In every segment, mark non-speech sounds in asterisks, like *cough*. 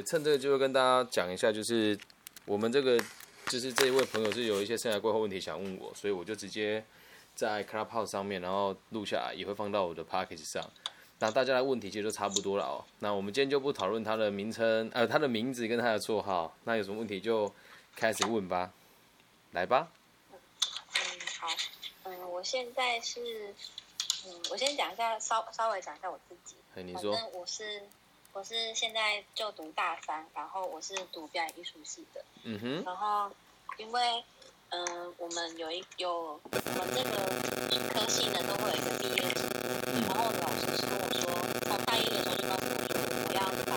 也趁这个机会跟大家讲一下，就是我们这个就是这一位朋友是有一些生涯规划问题想问我，所以我就直接在 Clubhouse 上面，然后录下来，也会放到我的 Package 上。那大家的问题其实都差不多了哦。那我们今天就不讨论他的名称，呃，他的名字跟他的绰号。那有什么问题就开始问吧，来吧。嗯，好，嗯，我现在是，嗯，我先讲一下，稍稍微讲一下我自己。哎，你说。反正我是，我是现在就读大三，然后我是读表演艺术系的。嗯哼。然后，因为，嗯，我们有一有我们这个科系呢，都会有一个毕业制。然后老师是跟我说，从大一的时候就告诉我说，我要把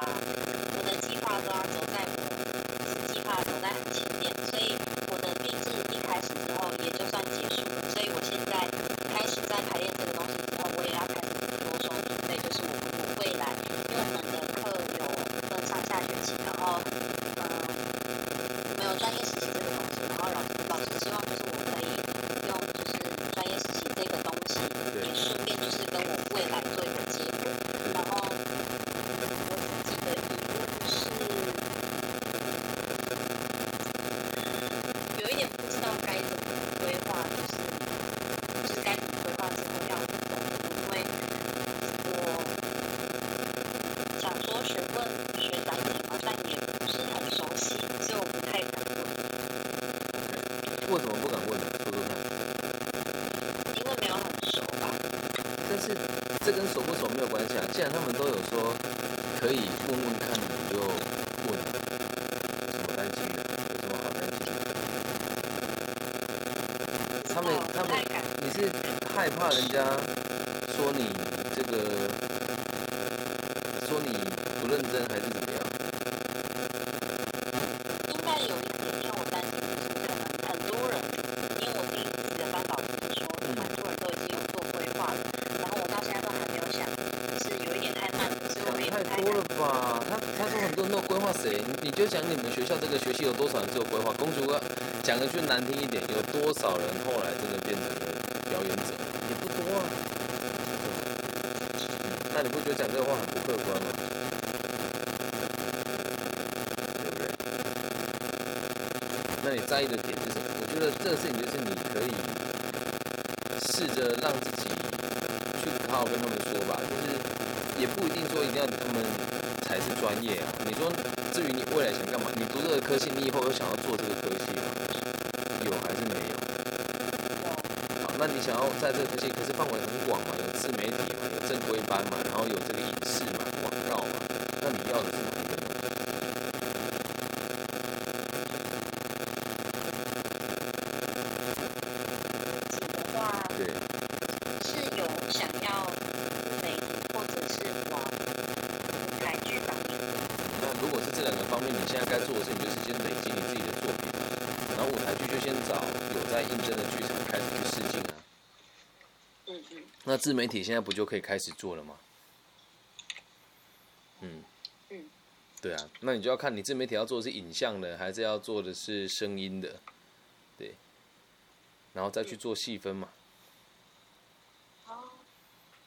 我的计划都要走在我计划走在很前面，所以我的毕制一开始之后也就算结束了。所以我现在开始在排练这个东西之后，我也要开始着手准备，就是我我未来，因为我们的课有分上下学期，然后嗯，没有专业实习这个东西，然后老师老师希望就是我可以用就是专业实习这个东西，也顺便就是跟我未来做一个结果。然后我自己的疑问是，有一点不知道该怎么规划，就是就是该怎么规划之后要走的路，因为我想说询问学长姐嘛，但也不是很熟悉，所以我不太敢问。为什么不敢问呢？说说看。因为没有很熟吧。但是这跟熟不熟没有关系啊。既然他们都有说可以问问看，你就问。什么担心什么好担心的？他们他们，你是害怕人家说你这个说你不认真，还是怎么样？应该有一点点我担心的是，可能很多人，因为我听自己的班导师说，蛮多人都已经有做规划了，然后我到现在都还没有想，是有一点太慢了，所以我也不太多了吧？他他说很多人都规划谁？你就讲你们学校这个学期有多少人做规划？公主啊，讲的句难听一点，有多少人后来真的变成了表演者？也不多啊。那你不觉得讲这个话很不客观吗？对不对？那你在意的点是什么？我觉得这个事情就是你可以试着让自己去好好跟他们说吧，就是也不一定说一定要他们才是专业啊。你说至于你未来想干嘛？你读这个科系，你以后有想要做这个科系吗？有还是没有？好，那你想要在这个科系，可是范围很广嘛，有自媒体嘛，有正规班嘛，然后有这个影视嘛、广告嘛，那你要的是哪一个呢？的话对，是有想要媒体或者是往舞台剧方面的。那如果是这两个方面，你现在该做的事情就是先累积你自己的作品，然后舞台剧就先找有在应征的剧场开始去试镜啊。嗯嗯那自媒体现在不就可以开始做了吗？嗯，嗯，对啊，那你就要看你自媒体要做的是影像的，还是要做的是声音的，对，然后再去做细分嘛，哦，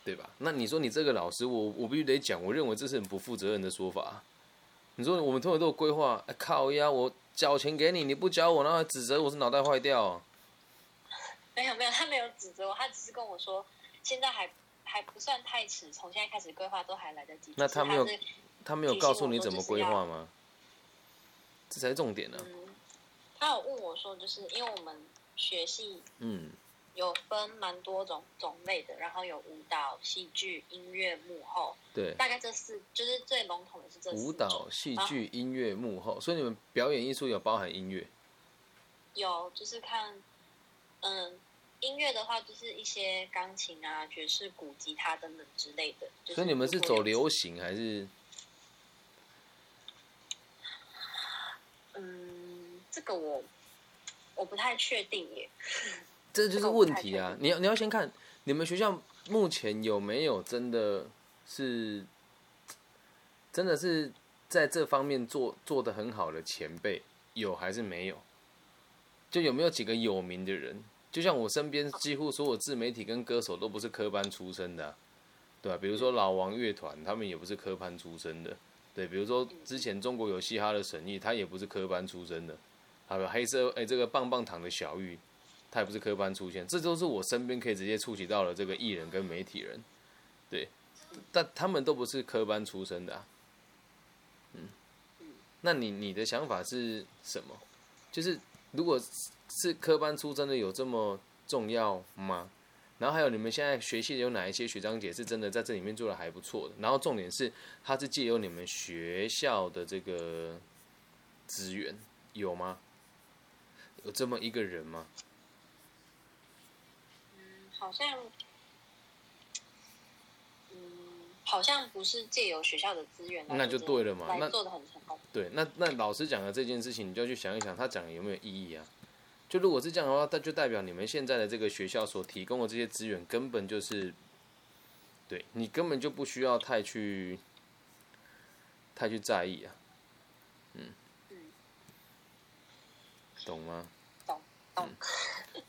对吧？那你说你这个老师，我我必须得讲，我认为这是很不负责任的说法。你说我们通常都有规划，哎靠呀，我交钱给你，你不交我，然后还指责我是脑袋坏掉、啊。没有没有，他没有指责我，他只是跟我说，现在还还不算太迟，从现在开始规划都还来得及。那他没有他他没有告诉你怎么规划吗？这才是重点呢、嗯，他有问我说，就是因为我们学系嗯，有分蛮多种种类的，然后有舞蹈、戏剧、音乐、幕后，对，大概这四就是最笼统的是这四舞蹈、戏剧、音乐、幕后，所以你们表演艺术有包含音乐。有就是看，嗯，音乐的话就是一些钢琴啊、爵士鼓、吉他等等之类的。就是所以你们是走流行还是？嗯，这个我我不太确定耶。这就是问题啊！你要你要先看你们学校目前有没有真的是真的是在这方面做做的很好的前辈，有还是没有？就有没有几个有名的人？就像我身边几乎所有自媒体跟歌手都不是科班出身的啊、对吧、比如说老王乐团，他们也不是科班出身的，对，比如说之前中国有嘻哈的沈毅，他也不是科班出身的，还有黑色哎这个棒棒糖的小玉，他也不是科班出现，这都是我身边可以直接触及到了这个艺人跟媒体人，对，但他们都不是科班出身的啊，嗯，那你你的想法是什么？就是如果是科班出身的有这么重要吗？然后还有你们现在学系有哪一些学长姐是真的在这里面做的还不错的？然后重点是，他是借由你们学校的这个资源，有吗？有这么一个人吗？嗯，好像，嗯，好像不是借由学校的资源来那就对了嘛那做的很成功。对，那那老师讲的这件事情，你就要去想一想，他讲的有没有意义啊？就如果是这样的话，那就代表你们现在的这个学校所提供的这些资源，根本就是，对你根本就不需要太去太去在意啊，嗯嗯，懂吗？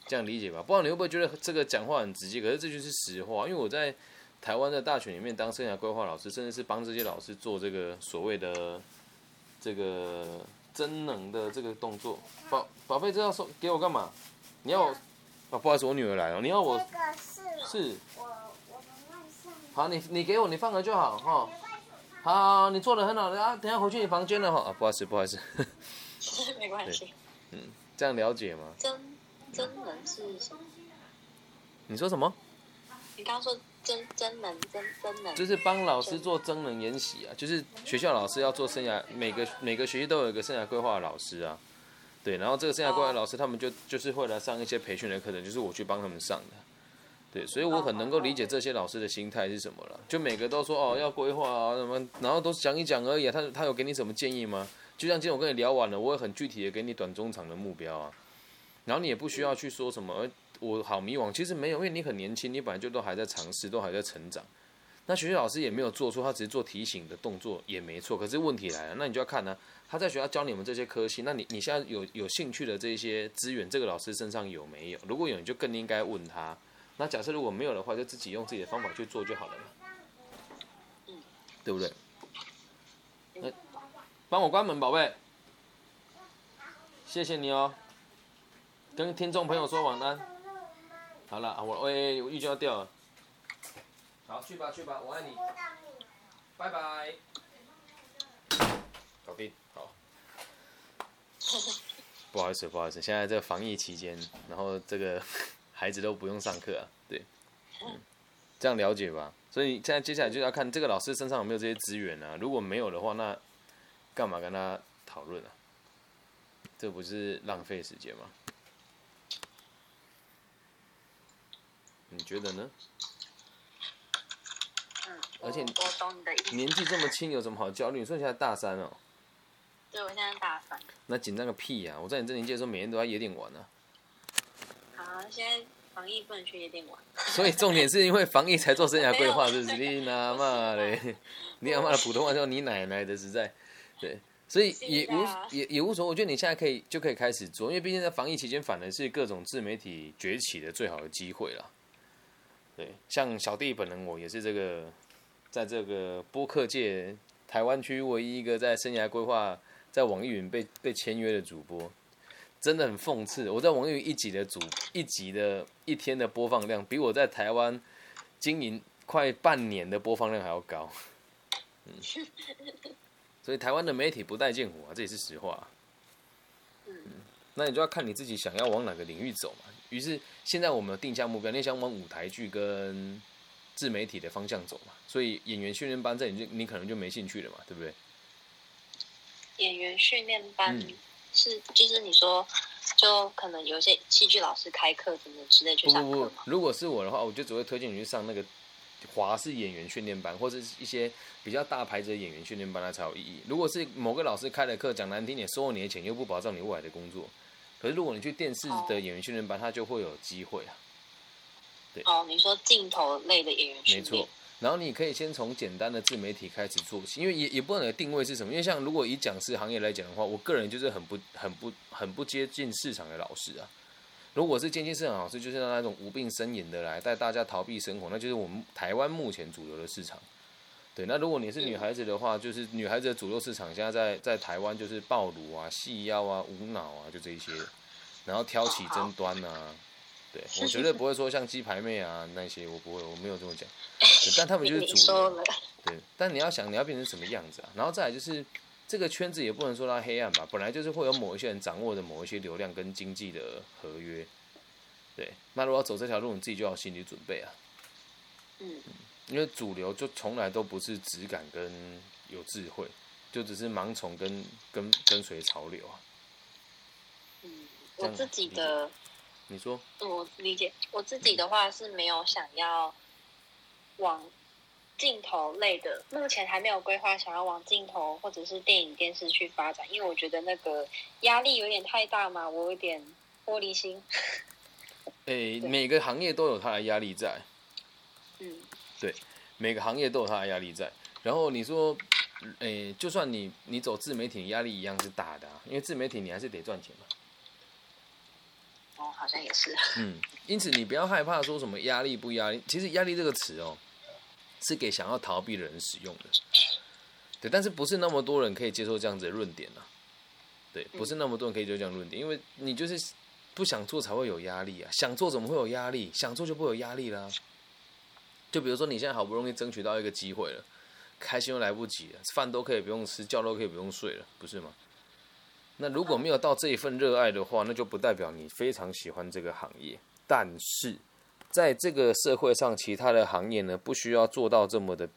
这样理解吧？不知道你会不会觉得这个讲话很直接，可是这就是实话。因为我在台湾的大学里面当生涯规划老师，甚至是帮这些老师做这个所谓的这个增能的这个动作。宝宝贝，这要送给我干嘛？你要我？啊，不好意思，我女儿来了。你要我这个是是我我们外甥好，你你给我，你放了就好哈。好好，你做的很好的啊，等下回去你房间了哈。啊，不好意思，不好意思，*laughs* 没关系。这样了解吗？真真人是什么？你说什么？你刚刚说真真人真真人，就是帮老师做真人研习啊，就是学校老师要做生涯，每个每个学期都有一个生涯规划的老师啊，对，然后这个生涯规划老师他们就就是会来上一些培训的课程，就是我去帮他们上的，对，所以我很能够理解这些老师的心态是什么了，就每个都说哦要规划啊什么，然后都讲一讲而已啊，他他有给你什么建议吗？就像今天我跟你聊完了，我也很具体的给你短中长的目标啊，然后你也不需要去说什么，我好迷惘，其实没有，因为你很年轻，你本来就都还在尝试，都还在成长。那学校老师也没有做错，他只是做提醒的动作，也没错。可是问题来了，那你就要看呢、他在学校教你们这些科系，那你你现在有有兴趣的这些资源，这个老师身上有没有？如果有，你就更应该问他。那假设如果没有的话，就自己用自己的方法去做就好了嘛，对不对？嗯帮我关门，宝贝。谢谢你哦。跟听众朋友说晚安。好了，我喂，我浴巾要掉了。好，去吧去吧，我爱你，拜拜。搞定，好。不好意思，不好意思，现在这个防疫期间，然后这个 *laughs* 孩子都不用上课啊，对，嗯，这样了解吧？所以现在接下来就要看这个老师身上有没有这些资源啊，如果没有的话，那干嘛跟他讨论啊？这不是浪费时间吗？你觉得呢？嗯，而且懂你的意思。年纪这么轻，有什么好焦虑？你说你现在大三哦，对，我现在大三。那紧张个屁呀、我在你这年纪的时候，每天都在夜店玩呢、好，现在防疫不能去夜店玩。所以重点是因为防疫才做生涯规划，是不是？*laughs* 你他妈嘞！你他妈的普通话叫你奶奶的，实在对，所以也无也也无所谓。我觉得你现在可以就可以开始做，因为毕竟在防疫期间，反而是各种自媒体崛起的最好的机会了。对，像小弟本人，我也是这个在这个播客界台湾区唯一一个在生涯规划在网易云被被签约的主播。真的很讽刺，我在网易云一集的主一集的一天的播放量，比我在台湾经营快半年的播放量还要高。嗯，*laughs* 所以台湾的媒体不待见我啊，这也是实话。嗯，那你就要看你自己想要往哪个领域走嘛。于是现在我们有定下目标，你想往舞台剧跟自媒体的方向走嘛。所以演员训练班这你就你可能就没兴趣了嘛，对不对？演员训练班嗯是就是你说，就可能有一些戏剧老师开课等等之类去不不不上课嘛。，如果是我的话，我就只会推荐你去上那个华视演员训练班，或者是一些比较大牌子的演员训练班，它才有意义。如果是某个老师开的课，讲难听点，收了你的钱又不保障你未来的工作。可是如果你去电视的演员训练班，它就会有机会啊，对哦，你说镜头类的演员训练没错。。然后你可以先从简单的自媒体开始做起，因为也也不知道你的定位是什么。因为像如果以讲师行业来讲的话，我个人就是很不很不很不接近市场的老师啊。如果是接近市场老师，就是让那种无病呻吟的来带大家逃避生活，那就是我们台湾目前主流的市场。对，那如果你是女孩子的话，就是女孩子的主流市场现在在在台湾就是暴乳啊、细腰啊、无脑啊，就这一些，然后挑起争端啊。对 *laughs* 我绝对不会说像鸡排妹啊那些，我不会，我没有这么讲。但他们就是 *laughs* 主流。对，但你要想你要变成什么样子啊？然后再来就是这个圈子也不能说它黑暗吧，本来就是会有某一些人掌握的某一些流量跟经济的合约。对，那如果要走这条路，你自己就要心理准备啊。嗯，因为主流就从来都不是质感跟有智慧，就只是盲从跟跟跟随潮流啊。嗯，我自己的你说，我理解，我自己的话是没有想要往镜头类的，目前还没有规划想要往镜头或者是电影电视去发展，因为我觉得那个压力有点太大嘛，我有点玻璃心。诶、每个行业都有它的压力在，嗯对每个行业都有它的压力在。然后你说，诶、就算你你走自媒体，压力一样是大的啊，因为自媒体你还是得赚钱嘛。哦，好像也是。嗯，因此你不要害怕说什么压力不压力，其实压力这个词哦，是给想要逃避的人使用的。对，但是不是那么多人可以接受这样子的论点呢、对，不是那么多人可以接受这样论点，因为你就是不想做才会有压力啊，想做怎么会有压力？想做就不会有压力啦。就比如说你现在好不容易争取到一个机会了，开心又来不及了，饭都可以不用吃，觉都可以不用睡了，不是吗？那如果没有到这一份热爱的话，那就不代表你非常喜欢这个行业。但是，在这个社会上，其他的行业呢，不需要做到这么的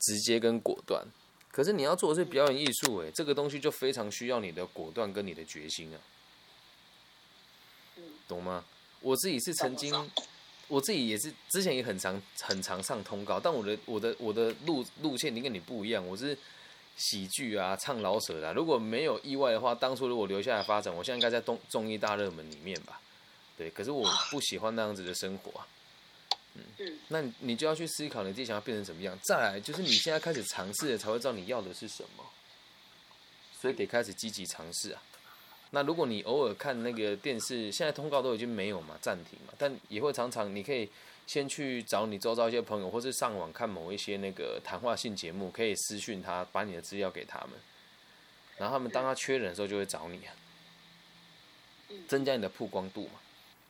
直接跟果断。可是你要做的是表演艺术，诶，这个东西就非常需要你的果断跟你的决心啊，嗯懂吗？我自己是曾经，我自己也是之前也很常很常上通告，但我的我的我的路路线跟你不一样，我是喜剧啊，唱老舍的啊、如果没有意外的话，当初如果留下来发展，我现在应该在综综艺大热门里面吧？对，可是我不喜欢那样子的生活啊。嗯那你你就要去思考你自己想要变成什么样。再来就是你现在开始尝试了，才会知道你要的是什么，所以得开始积极尝试啊。那如果你偶尔看那个电视，现在通告都已经没有嘛，暂停嘛，但也会常常你可以先去找你周遭一些朋友，或是上网看某一些那个谈话性节目，可以私讯他，把你的资料给他们，然后他们当他缺人的时候就会找你啊，嗯增加你的曝光度嘛。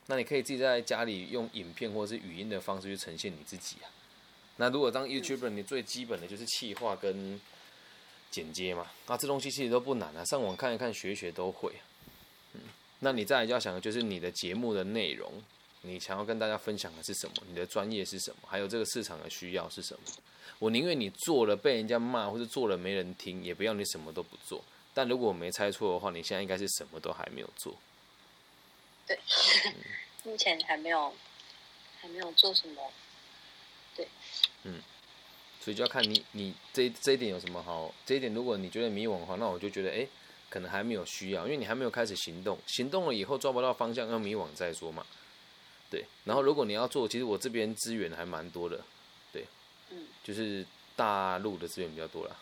那你可以自己在家里用影片或者是语音的方式去呈现你自己啊。那如果当 YouTuber，你最基本的就是企划跟剪接嘛，那这东西其实都不难啊，上网看一看学一学都会。嗯，那你再来就要想的就是你的节目的内容，你想要跟大家分享的是什么？你的专业是什么？还有这个市场的需要是什么？我宁愿你做了被人家骂，或者做了没人听，也不要你什么都不做。但如果我没猜错的话，你现在应该是什么都还没有做。对，*laughs* 目前还没有还没有做什么。对，嗯所以就要看你你这这一点有什么好，这一点如果你觉得迷惘的话，那我就觉得哎、诶可能还没有需要，因为你还没有开始行动，行动了以后抓不到方向，要迷惘再说嘛。对，然后如果你要做，其实我这边资源还蛮多的，对，嗯就是大陆的资源比较多啦。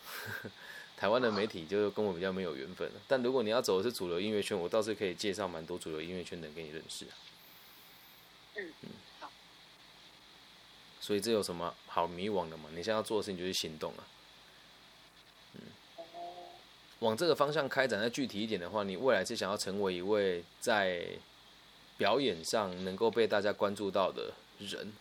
台湾的媒体就跟我比较没有缘分了，但如果你要走的是主流音乐圈，我倒是可以介绍蛮多主流音乐圈的人给你认识啊。嗯，好，所以这有什么好迷惘的嘛？你现在要做的事情就是行动啊。哦，往这个方向开展，再具体一点的话，你未来是想要成为一位在表演上能够被大家关注到的人，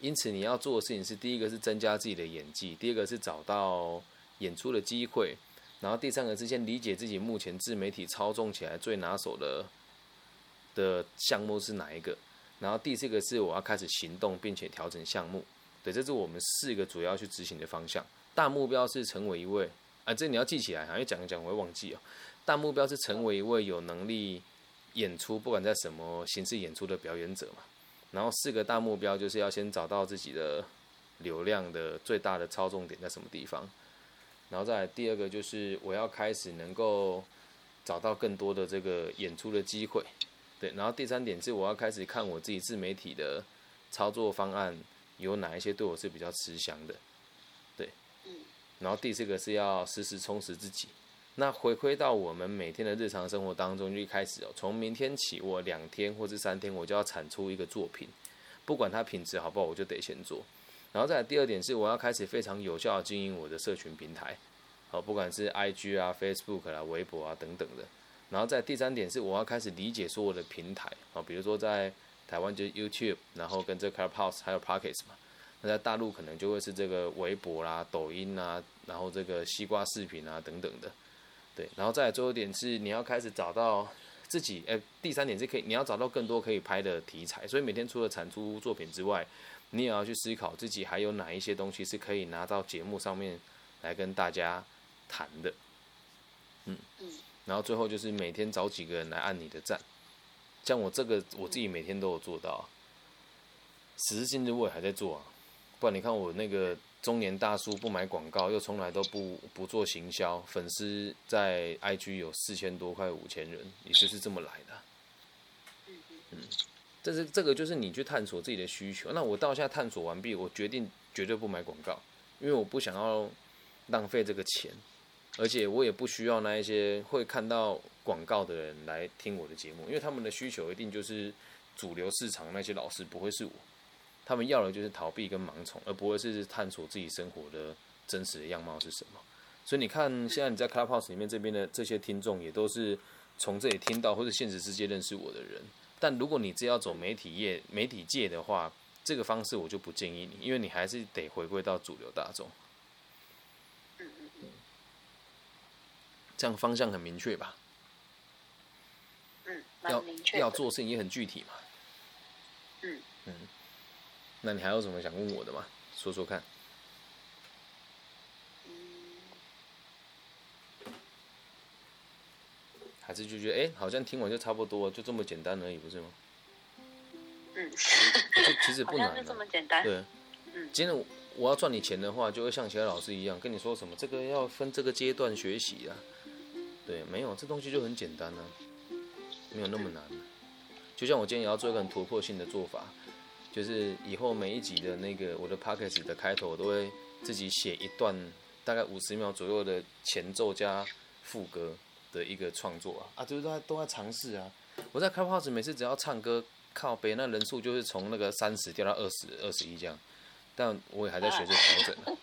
因此你要做的事情是：第一个是增加自己的演技，第二个是找到演出的机会，然后第三个是先理解自己目前自媒体操纵起来最拿手的的项目是哪一个，然后第四个是我要开始行动，并且调整项目。对，这是我们四个主要去执行的方向。大目标是成为一位啊，这你要记起来，好像讲一讲我会忘记哦。大目标是成为一位有能力演出，不管在什么形式演出的表演者嘛。然后四个大目标就是要先找到自己的流量的最大的操纵点在什么地方，然后再来第二个就是我要开始能够找到更多的这个演出的机会，对。然后第三点是我要开始看我自己自媒体的操作方案有哪一些对我是比较吃香的。对然后第四个是要时时充实自己。那回归到我们每天的日常生活当中，就一开始哦，从明天起，我两天或是三天，我就要产出一个作品，不管它品质好不好，我就得先做。然后再来第二点是，我要开始非常有效的经营我的社群平台，好，不管是 IG 啊、Facebook 啊、微博啊等等的。然后在第三点是，我要开始理解所有的平台，啊，比如说在台湾就是 YouTube，然后跟这 Clubhouse 还有 Pockets 嘛。那在大陆可能就会是这个微博啦、抖音啊，然后这个西瓜视频啊等等的。对，然后再来最后一点是，你要开始找到自己，哎，第三点是可以，你要找到更多可以拍的题材。所以每天除了产出作品之外，你也要去思考自己还有哪一些东西是可以拿到节目上面来跟大家谈的。嗯嗯。然后最后就是每天找几个人来按你的赞，像我这个我自己每天都有做到，时至今日我也还在做啊。不然你看我那个中年大叔不买广告，又从来都不不做行销，粉丝在 IG 有四千多块五千人，也就是这么来的。嗯这是这个就是你去探索自己的需求。那我到现在探索完毕，我决定绝对不买广告，因为我不想要浪费这个钱。而且我也不需要那一些会看到广告的人来听我的节目，因为他们的需求一定就是主流市场那些老师，不会是我。他们要的就是逃避跟盲从，而不会是探索自己生活的真实的样貌是什么。所以你看，现在你在 Clubhouse 里面这边的这些听众，也都是从这里听到或者现实世界认识我的人。但如果你只要走媒体业、媒体界的话，这个方式我就不建议你，因为你还是得回归到主流大众。这样方向很明确吧？嗯，要要做事情也很具体嘛。嗯嗯，那你还有什么想问我的吗？说说看。还是就觉得哎，好像听完就差不多，就这么简单而已，不是吗？嗯。其实 *laughs* 不难。就这么简单。对。嗯。今天我要赚你钱的话，就会像其他老师一样跟你说什么，这个要分这个阶段学习啊。对，没有这东西就很简单呢，没有那么难。就像我今天也要做一个很突破性的做法，就是以后每一集的那个我的 p o c k e t 的开头，我都会自己写一段大概五十秒左右的前奏加副歌的一个创作啊，啊，就是都在都在尝试啊。我在开 pose 每次只要唱歌靠背，那人数就是从那个三十掉到二十二十一这样，但我也还在学着调整。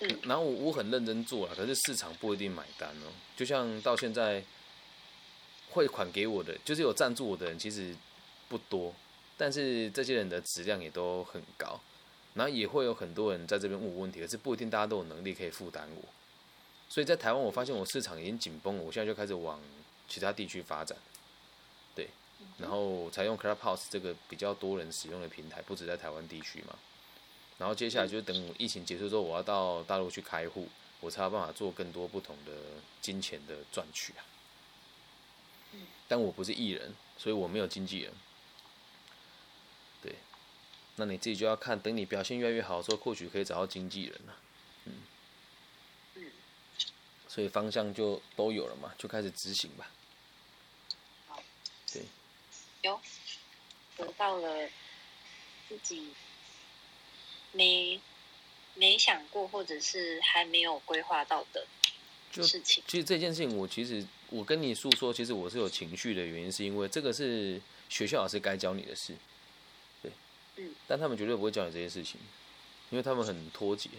*laughs* 然后我我很认真做了，可是市场不一定买单哦。就像到现在汇款给我的，就是有赞助我的人其实不多，但是这些人的质量也都很高。然后也会有很多人在这边问我问题，可是不一定大家都有能力可以负担我。所以在台湾，我发现我市场已经紧绷了，我现在就开始往其他地区发展。对，然后采用 Clubhouse 这个比较多人使用的平台，不止在台湾地区嘛。然后接下来就是等疫情结束之后，我要到大陆去开户，我才有办法做更多不同的金钱的赚取啊。但我不是艺人，所以我没有经纪人。对，那你自己就要看，等你表现越来越好的时候，或许可以找到经纪人了。嗯。所以方向就都有了嘛，就开始执行吧。好。对。有。得到了自己。没没想过，或者是还没有规划到的事情。其实这件事情，我其实我跟你诉说，其实我是有情绪的原因，是因为这个是学校老师该教你的事，对，嗯，但他们绝对不会教你这些事情，因为他们很脱节，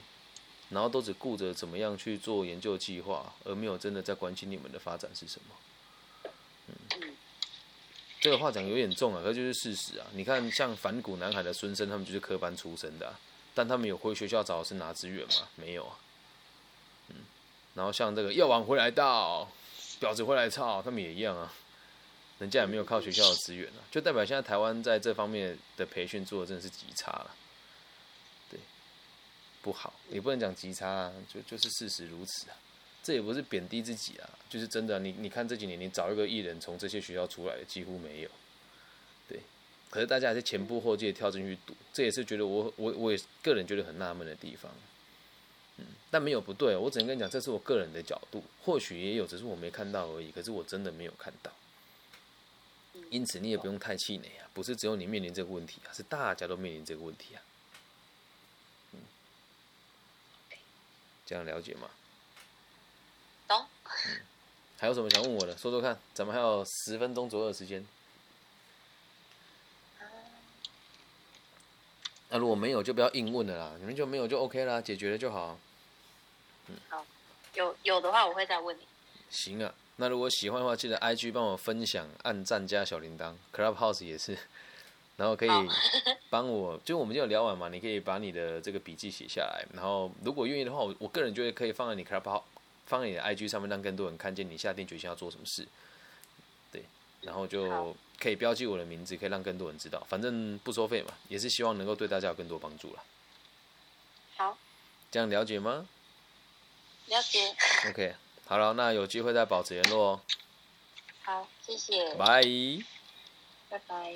然后都只顾着怎么样去做研究计划，而没有真的在关心你们的发展是什么。嗯，这个话讲有点重啊，可就是事实啊。你看，像反骨男孩的孙生，他们就是科班出身的。但他们有回学校找老师拿资源吗？没有啊。嗯，然后像这个药王回来到，婊子回来操，他们也一样啊。人家也没有靠学校的资源啊，就代表现在台湾在这方面的培训做的真的是极差了。对，不好，也不能讲极差啊，就就是事实如此啊。这也不是贬低自己啊，就是真的。你你看这几年，你找一个艺人从这些学校出来的几乎没有。对可是大家还是前仆后继跳进去赌，这也是觉得我我我也个人觉得很纳闷的地方。嗯，但没有不对，我只能跟你讲，这是我个人的角度，或许也有，只是我没看到而已。可是我真的没有看到，因此你也不用太气馁啊，不是只有你面临这个问题啊，是大家都面临这个问题啊。这样了解吗？懂。嗯，还有什么想问我的？说说看，咱们还有十分钟左右的时间。那如果没有就不要硬问了啦，你们就没有就 OK 啦，解决了就好。有有的话我会再问你。行啊，那如果喜欢的话，记得 IG 帮我分享、按赞加小铃铛，Clubhouse 也是，然后可以好帮我，就我们就有聊完嘛，你可以把你的这个笔记写下来，然后如果愿意的话，我我个人觉得可以放在你 Clubhouse，放在你的 IG 上面，让更多人看见你下定决心要做什么事。对，然后就可以标记我的名字，可以让更多人知道，反正不收费嘛，也是希望能够对大家有更多帮助了。好，这样了解吗了解。？OK，好了，那有机会再保持联络哦，好，谢谢。拜。拜拜。